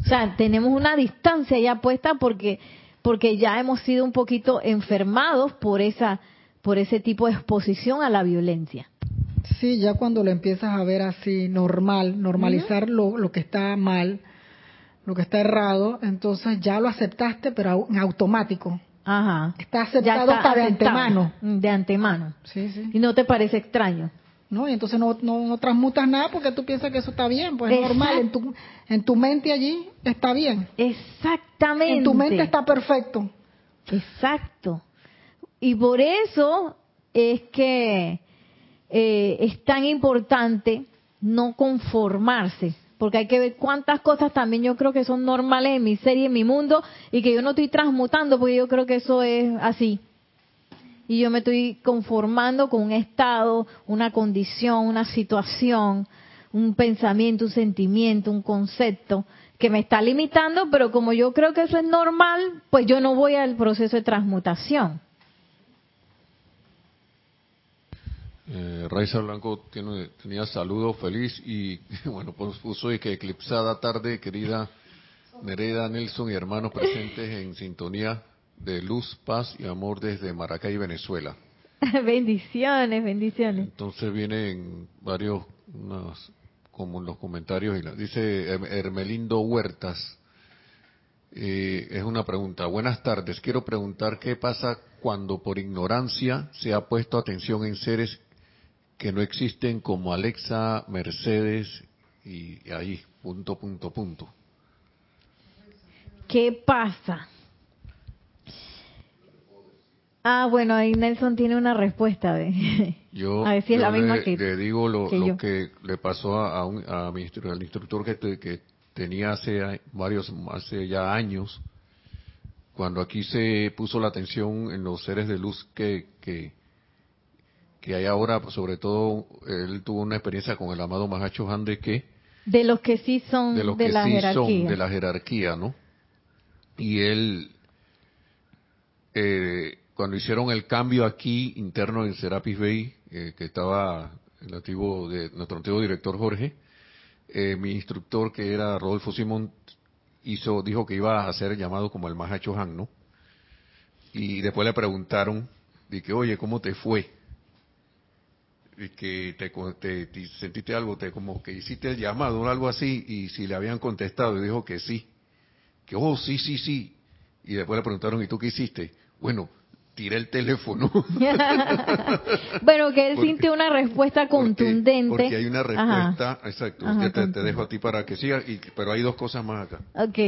O sea, tenemos una distancia ya puesta porque porque ya hemos sido un poquito enfermados por esa por ese tipo de exposición a la violencia. Sí, ya cuando lo empiezas a ver así normal, normalizar lo, lo que está mal, lo que está errado, entonces ya lo aceptaste, pero en automático. Ajá. Está aceptado hasta de antemano. De antemano. Sí, sí. Y no te parece extraño. No, y entonces no, no, transmutas nada porque tú piensas que eso está bien, pues es normal, en tu, en tu mente allí está bien. Exactamente. En tu mente está perfecto. Exacto. Y por eso es que eh, es tan importante no conformarse porque hay que ver cuántas cosas también yo creo que son normales en mi serie, en mi mundo, y que yo no estoy transmutando, porque yo creo que eso es así. Y yo me estoy conformando con un estado, una condición, una situación, un pensamiento, un sentimiento, un concepto que me está limitando, pero como yo creo que eso es normal, pues yo no voy al proceso de transmutación. Eh, Raiza Blanco tiene, tenía saludo feliz y bueno, pues puso y que eclipsada tarde, querida Nereda, Nelson y hermanos presentes en sintonía de luz, paz y amor desde Maracay, Venezuela. bendiciones, bendiciones. Entonces vienen varios, unos, como los comentarios, y la, dice Hermelindo Huertas, eh, es una pregunta. Buenas tardes, quiero preguntar qué pasa cuando por ignorancia se ha puesto atención en seres que no existen como Alexa, Mercedes y ahí, punto, punto, punto. ¿Qué pasa? Ah, bueno, ahí Nelson tiene una respuesta. De... Yo, a ver si es la misma le, que, le digo lo, que, le pasó a, un, a mi al instructor que, que tenía hace varios, hace ya años, cuando aquí se puso la atención en los seres de luz que, que, que hay ahora, sobre todo, él tuvo una experiencia con el amado Mahacho Han de que... De los que sí son de, los que la sí jerarquía. Son de la jerarquía, ¿no? Y él, eh, cuando hicieron el cambio aquí interno en Serapis Bay, eh, que estaba el antiguo, de, nuestro antiguo director Jorge, eh, mi instructor que era Rodolfo Simón, hizo, dijo que iba a ser llamado como el Mahacho Han, ¿no? Y después le preguntaron, de que, oye, ¿cómo te fue? Y que te, sentiste algo, te como que hiciste el llamado o algo así, y si le habían contestado y dijo que sí, que oh, sí, sí, sí, y después le preguntaron, ¿y tú qué hiciste? Bueno, tiré el teléfono. bueno, que él sintió una respuesta contundente. Porque, hay una respuesta, exacto, te, dejo a ti para que siga, y, pero hay dos cosas más acá. Ok.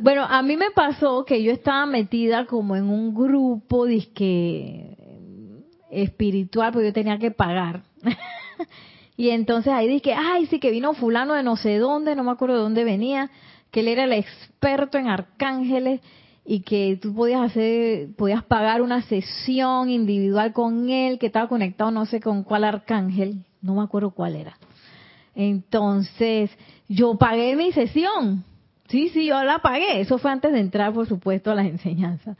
Bueno, a mí me pasó que yo estaba metida como en un grupo disque espiritual, porque yo tenía que pagar. y entonces ahí dije, ay, sí que vino fulano de no sé dónde, no me acuerdo de dónde venía, que él era el experto en arcángeles y que tú podías hacer, podías pagar una sesión individual con él, que estaba conectado no sé con cuál arcángel, no me acuerdo cuál era. Entonces, yo pagué mi sesión. Sí, sí, yo la pagué. Eso fue antes de entrar, por supuesto, a las enseñanzas.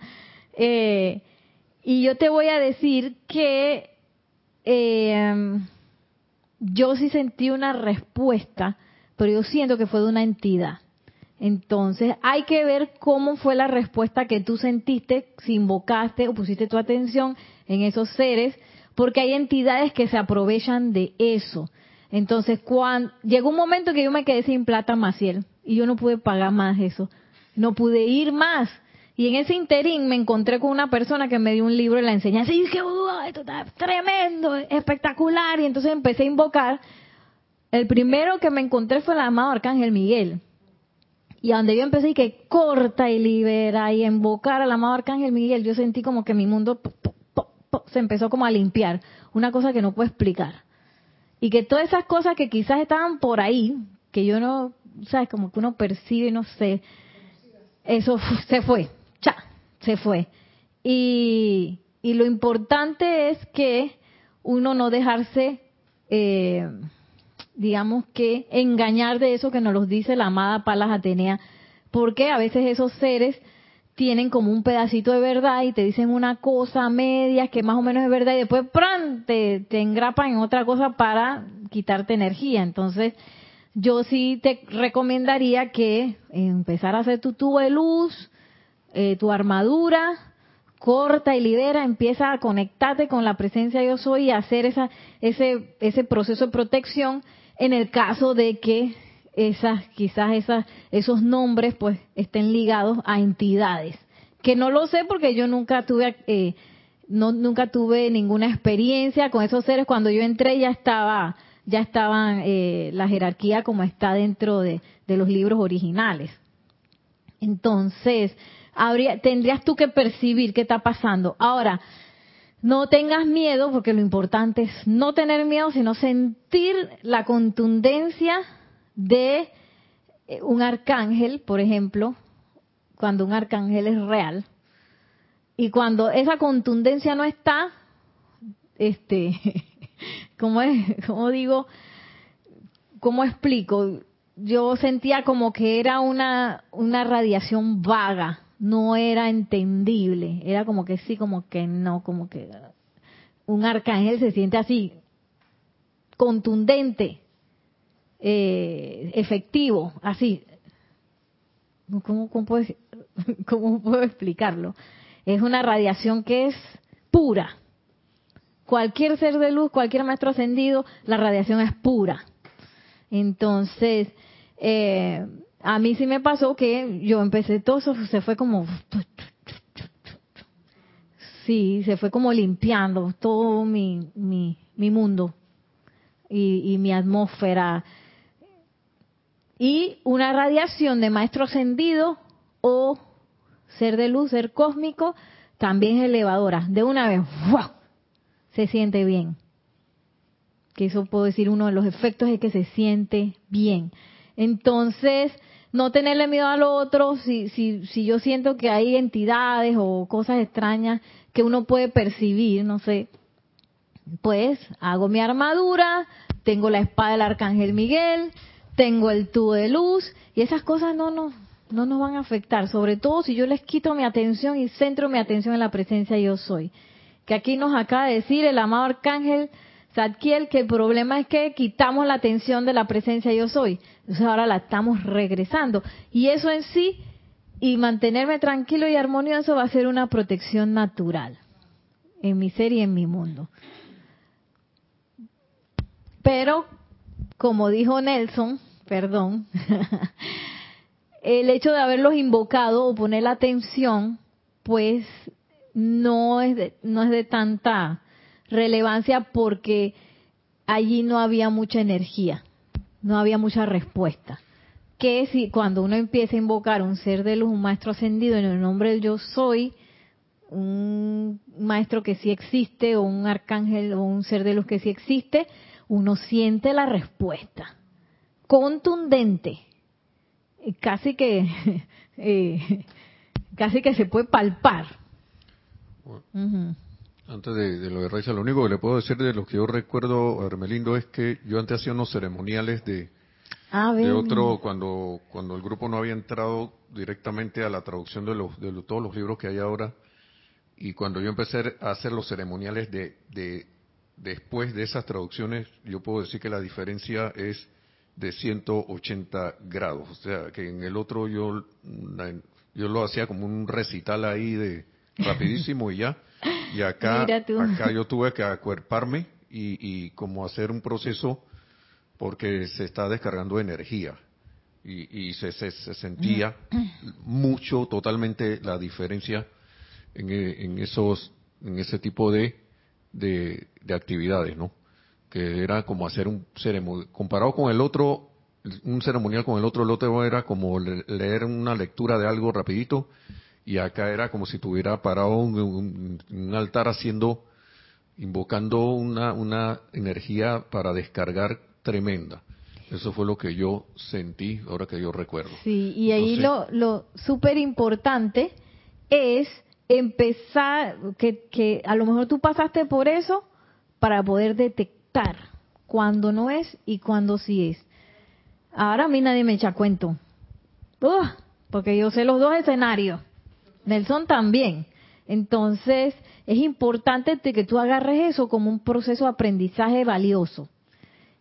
Eh, y yo te voy a decir que eh, yo sí sentí una respuesta, pero yo siento que fue de una entidad. Entonces hay que ver cómo fue la respuesta que tú sentiste, si invocaste o pusiste tu atención en esos seres, porque hay entidades que se aprovechan de eso. Entonces, cuando llegó un momento que yo me quedé sin plata, Maciel, y yo no pude pagar más eso. No pude ir más. Y en ese interín me encontré con una persona que me dio un libro y la enseñanza. Y dije, esto está tremendo, espectacular. Y entonces empecé a invocar. El primero que me encontré fue el amado Arcángel Miguel. Y donde yo empecé y que corta y libera y invocar al amado Arcángel Miguel, yo sentí como que mi mundo se empezó como a limpiar. Una cosa que no puedo explicar. Y que todas esas cosas que quizás estaban por ahí, que yo no, sabes, como que uno percibe, no sé, eso se fue, se fue. Y, y lo importante es que uno no dejarse, eh, digamos que, engañar de eso que nos lo dice la amada Palas Atenea, porque a veces esos seres tienen como un pedacito de verdad y te dicen una cosa media que más o menos es verdad y después ¡pran! Te, te engrapan en otra cosa para quitarte energía. Entonces, yo sí te recomendaría que empezar a hacer tu tubo de luz, eh, tu armadura, corta y libera, empieza a conectarte con la presencia de yo soy y hacer esa, ese, ese proceso de protección en el caso de que esas, quizás esas, esos nombres pues estén ligados a entidades. Que no lo sé porque yo nunca tuve, eh, no, nunca tuve ninguna experiencia con esos seres. Cuando yo entré ya estaba, ya estaban eh, la jerarquía como está dentro de, de los libros originales. Entonces, habría, tendrías tú que percibir qué está pasando. Ahora, no tengas miedo, porque lo importante es no tener miedo, sino sentir la contundencia de eh, un arcángel, por ejemplo, cuando un arcángel es real, y cuando esa contundencia no está, este, ¿cómo es? ¿Cómo digo? ¿Cómo explico? Yo sentía como que era una, una radiación vaga, no era entendible, era como que sí, como que no, como que un arcángel se siente así, contundente, eh, efectivo, así. ¿Cómo, cómo, puedo, ¿Cómo puedo explicarlo? Es una radiación que es pura. Cualquier ser de luz, cualquier maestro ascendido, la radiación es pura. Entonces, eh, a mí sí me pasó que yo empecé todo eso, se fue como... Sí, se fue como limpiando todo mi, mi, mi mundo y, mi atmósfera y una radiación de maestro ascendido o ser de luz, ser cósmico, también es elevadora. De una vez, ¡wow! se siente bien. Que eso puedo decir, uno de los efectos es que se siente bien. Entonces, no tenerle miedo al otro, si, si, si yo siento que hay entidades o cosas extrañas que uno puede percibir, no sé, pues hago mi armadura, tengo la espada del arcángel Miguel, tengo el tubo de luz y esas cosas no nos, no nos van a afectar, sobre todo si yo les quito mi atención y centro mi atención en la presencia yo soy. Que aquí nos acaba de decir el amado arcángel Zadkiel que el problema es que quitamos la atención de la presencia yo soy. Entonces ahora la estamos regresando. Y eso en sí, y mantenerme tranquilo y armonioso va a ser una protección natural en mi ser y en mi mundo. Pero como dijo Nelson, perdón, el hecho de haberlos invocado o poner la atención, pues no es de, no es de tanta relevancia porque allí no había mucha energía, no había mucha respuesta. Que si cuando uno empieza a invocar un ser de luz, un maestro ascendido en el nombre del yo soy, un maestro que sí existe o un arcángel o un ser de luz que sí existe, uno siente la respuesta contundente, casi que eh, casi que se puede palpar. Antes de, lo de Raiza, lo único que le puedo decir de lo que yo recuerdo, Hermelindo, es que yo antes hacía unos ceremoniales de, ah, de otro, cuando, cuando el grupo no había entrado directamente a la traducción de, los, de todos los libros que hay ahora, y cuando yo empecé a hacer los ceremoniales de, de después de esas traducciones, yo puedo decir que la diferencia es de 180 grados. O sea, que en el otro yo, yo lo hacía como un recital ahí de rapidísimo y ya. Y acá, acá yo tuve que acuerparme y, y como hacer un proceso porque se está descargando energía. Y, y se, se, sentía mucho, totalmente la diferencia en, en esos, en ese tipo de de, actividades, ¿no? Que era como hacer un ceremonia. Comparado con el otro, un ceremonial con el otro, el otro era como leer una lectura de algo rapidito y acá era como si tuviera parado un, un, altar haciendo, invocando una, una energía para descargar tremenda. Eso fue lo que yo sentí, ahora que yo recuerdo. Sí, y ahí lo, lo súper importante es empezar, que, que a lo mejor tú pasaste por eso para poder detectar cuándo no es y cuándo sí es. Ahora a mí nadie me echa cuento. porque yo sé los dos escenarios. Nelson también. Entonces, es importante que tú agarres eso como un proceso de aprendizaje valioso.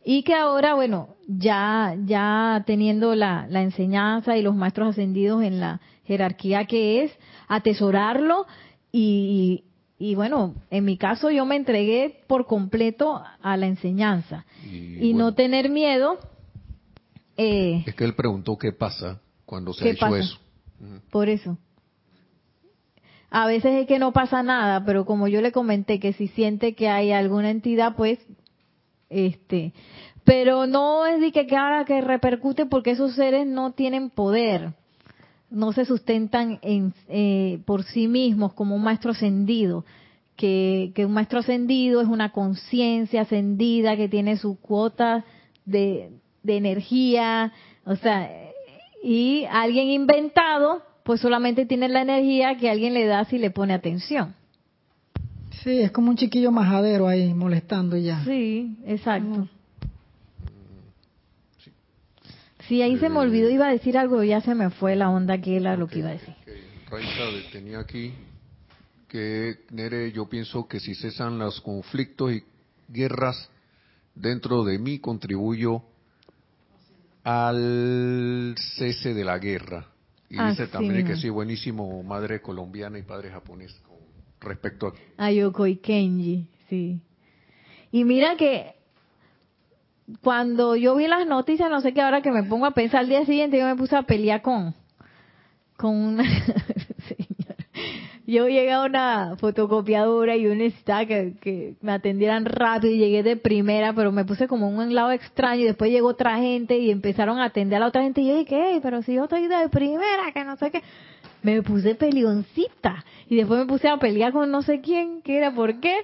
Y que ahora, bueno, ya, ya teniendo la, la enseñanza y los maestros ascendidos en la jerarquía que es, atesorarlo y, y bueno, en mi caso yo me entregué por completo a la enseñanza y, no tener miedo. Eh, es que él preguntó qué pasa cuando se ha hecho eso. Por eso. A veces es que no pasa nada, pero como yo le comenté que si siente que hay alguna entidad, pues, este, pero no es de que, que ahora que repercute porque esos seres no tienen poder no se sustentan en, eh, por sí mismos como un maestro ascendido, que, un maestro ascendido es una conciencia ascendida que tiene su cuota de, de energía, o sea, y alguien inventado, pues solamente tiene la energía que alguien le da si le pone atención. Sí, es como un chiquillo majadero ahí molestando ya. Sí, exacto. Sí, ahí se me olvidó, iba a decir algo, ya se me fue la onda que era lo que iba a decir. Raiza tenía aquí que, Nere, yo pienso que si cesan los conflictos y guerras dentro de mí, contribuyo al cese de la guerra. Y dice también que sí, buenísimo, madre colombiana y padre japonés, con respecto a... Ayoko y Kenji, sí. Y mira que cuando yo vi las noticias, no sé qué, ahora que me pongo a pensar al día siguiente, yo me puse a pelear con, con una. Yo llegué a una fotocopiadora y un necesitaba que, me atendieran rápido y llegué de primera, pero me puse como un lado extraño y después llegó otra gente y empezaron a atender a la otra gente y yo dije, ¿qué? Pero si yo estoy de primera, que no sé qué. Me puse peleoncita y después me puse a pelear con no sé quién, ¿qué era? ¿Por qué?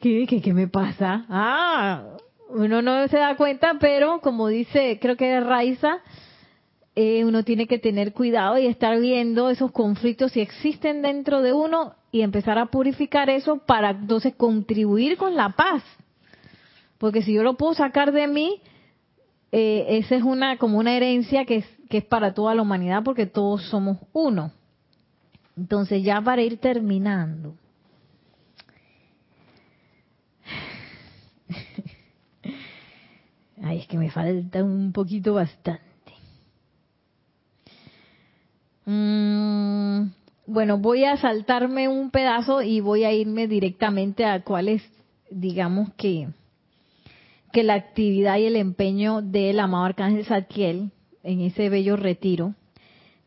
¿Qué, qué, qué me pasa? Ah, uno no se da cuenta, pero como dice, creo que es Raiza, eh, uno tiene que tener cuidado y estar viendo esos conflictos si existen dentro de uno y empezar a purificar eso para entonces contribuir con la paz. Porque si yo lo puedo sacar de mí, eh, esa es una como una herencia que es, que es para toda la humanidad porque todos somos uno. Entonces ya para ir terminando. Ay, es que me falta un poquito bastante. Mm, bueno, voy a saltarme un pedazo y voy a irme directamente a cuál es, digamos que, que la actividad y el empeño del amado Arcángel Zadkiel en ese bello retiro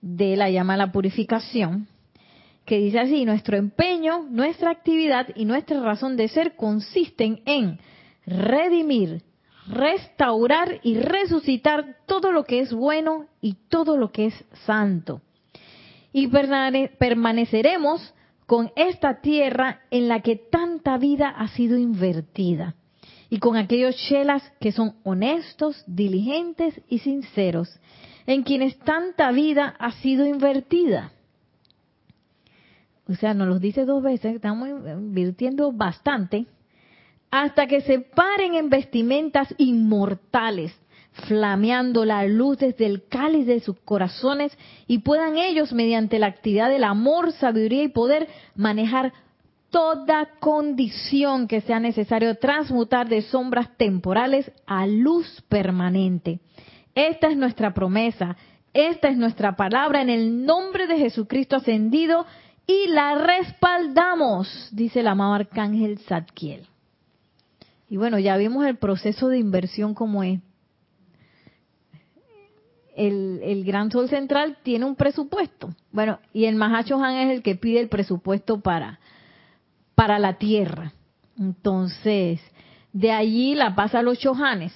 de la llama a la purificación, que dice así, nuestro empeño, nuestra actividad y nuestra razón de ser consisten en redimir, restaurar y resucitar todo lo que es bueno y todo lo que es santo. Y permaneceremos con esta tierra en la que tanta vida ha sido invertida y con aquellos chelas que son honestos, diligentes y sinceros, en quienes tanta vida ha sido invertida. O sea, nos los dice dos veces, estamos invirtiendo bastante hasta que se paren en vestimentas inmortales, flameando la luz desde el cáliz de sus corazones y puedan ellos, mediante la actividad del amor, sabiduría y poder, manejar toda condición que sea necesario transmutar de sombras temporales a luz permanente. Esta es nuestra promesa, esta es nuestra palabra en el nombre de Jesucristo ascendido y la respaldamos, dice el amado arcángel Zadkiel. Y bueno, ya vimos el proceso de inversión como es. El, Gran Sol Central tiene un presupuesto. Bueno, y el Mahacho Han es el que pide el presupuesto para, para la Tierra. Entonces, de allí la pasa a los Chohanes.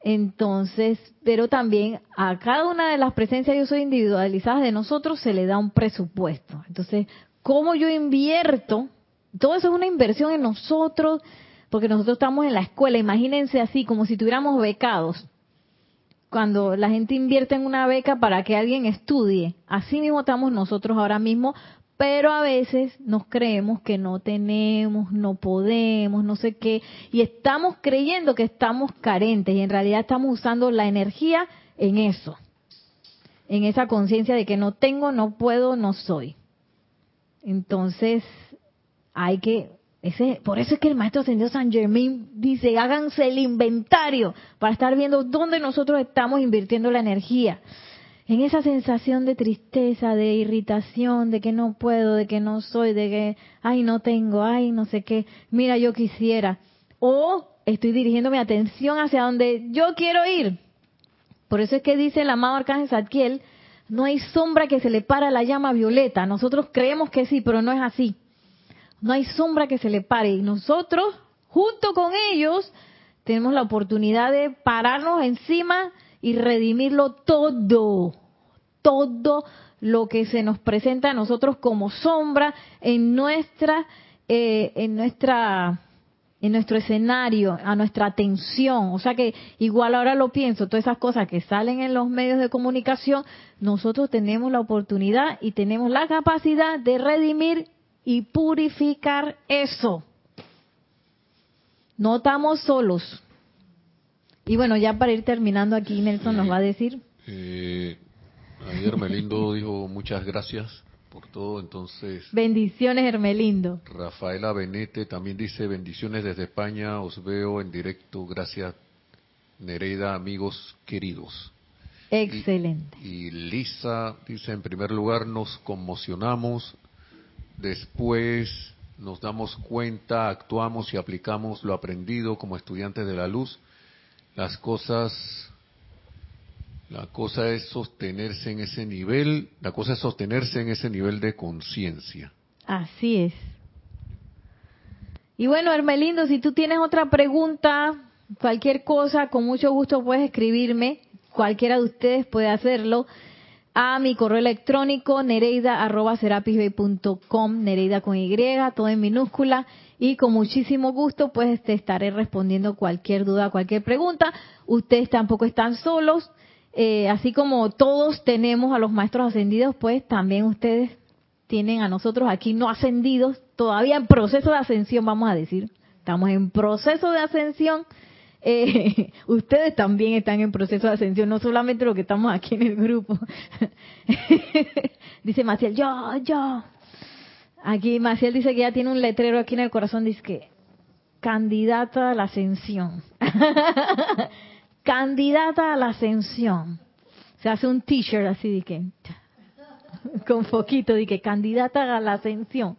Entonces, pero también a cada una de las presencias yo soy individualizadas de nosotros se le da un presupuesto. Entonces, ¿cómo yo invierto? Todo eso es una inversión en nosotros, porque nosotros estamos en la escuela. Imagínense así, como si tuviéramos becados. Cuando la gente invierte en una beca para que alguien estudie, así mismo estamos nosotros ahora mismo pero a veces nos creemos que no tenemos, no podemos, no sé qué, y estamos creyendo que estamos carentes y en realidad estamos usando la energía en eso, en esa conciencia de que no tengo, no puedo, no soy. Entonces, hay que, ese, por eso es que el maestro ascendido San Germain dice, háganse el inventario para estar viendo dónde nosotros estamos invirtiendo la energía en esa sensación de tristeza, de irritación, de que no puedo, de que no soy, de que, ay, no tengo, ay, no sé qué, mira, yo quisiera. O estoy dirigiendo mi atención hacia donde yo quiero ir. Por eso es que dice el amado Arcángel Zadkiel, no hay sombra que se le para la llama violeta. Nosotros creemos que sí, pero no es así. No hay sombra que se le pare. Y nosotros, junto con ellos, tenemos la oportunidad de pararnos encima y redimirlo todo, todo lo que se nos presenta a nosotros como sombra en nuestra, eh, en nuestra, en nuestro escenario, a nuestra atención. O sea que igual ahora lo pienso, todas esas cosas que salen en los medios de comunicación, nosotros tenemos la oportunidad y tenemos la capacidad de redimir y purificar eso. No estamos solos. Y bueno, ya para ir terminando aquí, Nelson nos va a decir. Eh, ayer Hermelindo dijo muchas gracias por todo, entonces. Bendiciones, Hermelindo. Rafaela Benete también dice bendiciones desde España, os veo en directo, gracias Nereida, amigos queridos. Excelente. y Lisa dice, en primer lugar, nos conmocionamos, después nos damos cuenta, actuamos y aplicamos lo aprendido como estudiantes de la luz las cosas, la cosa es sostenerse en ese nivel, la cosa es sostenerse en ese nivel de conciencia. Así es. Y bueno, Hermelindo, si tú tienes otra pregunta, cualquier cosa, con mucho gusto puedes escribirme. Cualquiera de ustedes puede hacerlo a mi correo electrónico nereida.com, nereida con Y, todo en minúscula y con muchísimo gusto pues te estaré respondiendo cualquier duda, cualquier pregunta. Ustedes tampoco están solos, eh, así como todos tenemos a los maestros ascendidos, pues también ustedes tienen a nosotros aquí no ascendidos, todavía en proceso de ascensión, vamos a decir. Estamos en proceso de ascensión. Eh, ustedes también están en proceso de ascensión, no solamente los que estamos aquí en el grupo. Dice Maciel, yo, yo, Aquí Maciel dice que ya tiene un letrero aquí en el corazón, dice que candidata a la ascensión. candidata a la ascensión. Se hace un t-shirt así de que, con foquito, de que candidata a la ascensión.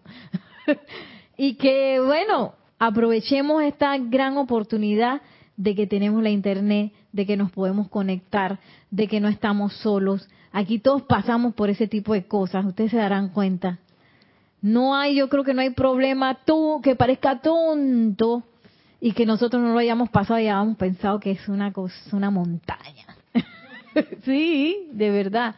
y que, bueno, aprovechemos esta gran oportunidad de que tenemos la internet, de que nos podemos conectar, de que no estamos solos. Aquí todos pasamos por ese tipo de cosas, ustedes se darán cuenta. No hay, yo creo que no hay problema tú que parezca tonto y que nosotros no lo hayamos pasado y hayamos pensado que es una cosa, una montaña. sí, de verdad.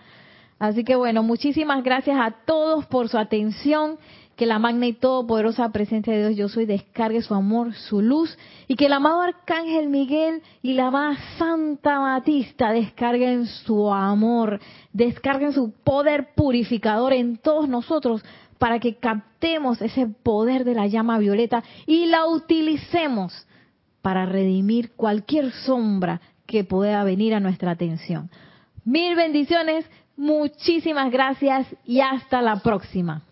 Así que bueno, muchísimas gracias a todos por su atención. Que la magna y todopoderosa presencia de Dios yo soy descargue su amor, su luz y que el amado arcángel Miguel y la más santa Batista descarguen su amor, descarguen su poder purificador en todos nosotros para que captemos ese poder de la llama violeta y la utilicemos para redimir cualquier sombra que pueda venir a nuestra atención. Mil bendiciones, muchísimas gracias y hasta la próxima.